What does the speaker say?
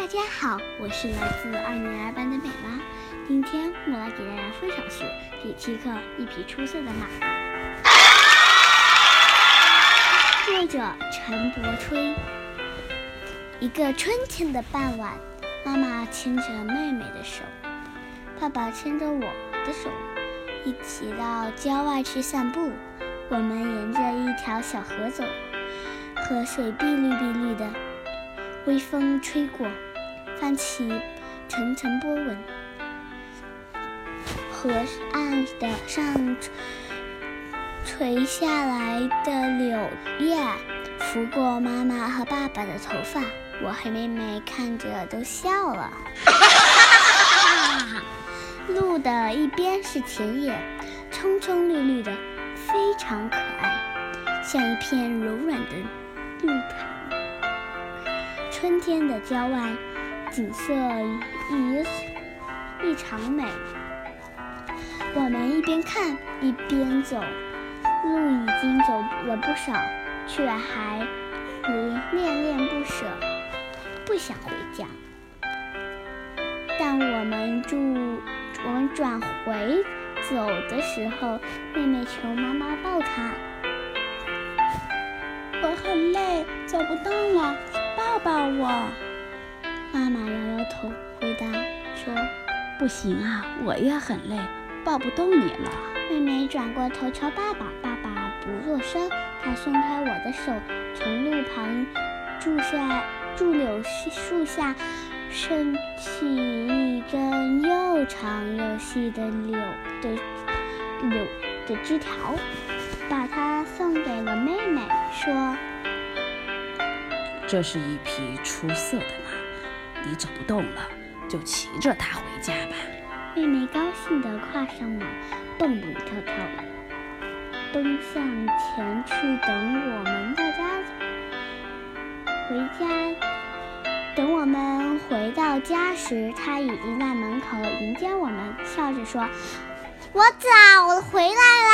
大家好，我是来自二年二班的美妈。今天我来给大家分享是第七课《一匹出色的马》，作者陈柏吹。一个春天的傍晚，妈妈牵着妹妹的手，爸爸牵着我的手，一起到郊外去散步。我们沿着一条小河走，河水碧绿碧绿的，微风吹过，泛起层层波纹。河岸的上垂下来的柳叶拂过妈妈和爸爸的头发，我和妹妹看着都笑了。路的一边是田野，葱葱绿绿的。非常可爱，像一片柔软的绿毯。春天的郊外景色异异常美。我们一边看一边走，路已经走了不少，却还恋恋不舍，不想回家。但我们住，我们转回。走的时候，妹妹求妈妈抱她。我很累，走不动了，抱抱我。妈妈摇摇头，回答说：“不行啊，我也很累，抱不动你了。”妹妹转过头朝爸爸，爸爸不作声。他松开我的手，从路旁树下、树柳树下伸起一根又长又细的柳。的柳的枝条，把它送给了妹妹，说：“这是一匹出色的马，你走不动了，就骑着它回家吧。”妹妹高兴地跨上马，蹦蹦跳跳的奔向前去，等我们大家回家。等我们回到家时，她已经在门口迎接我们，笑着说。我早回来了。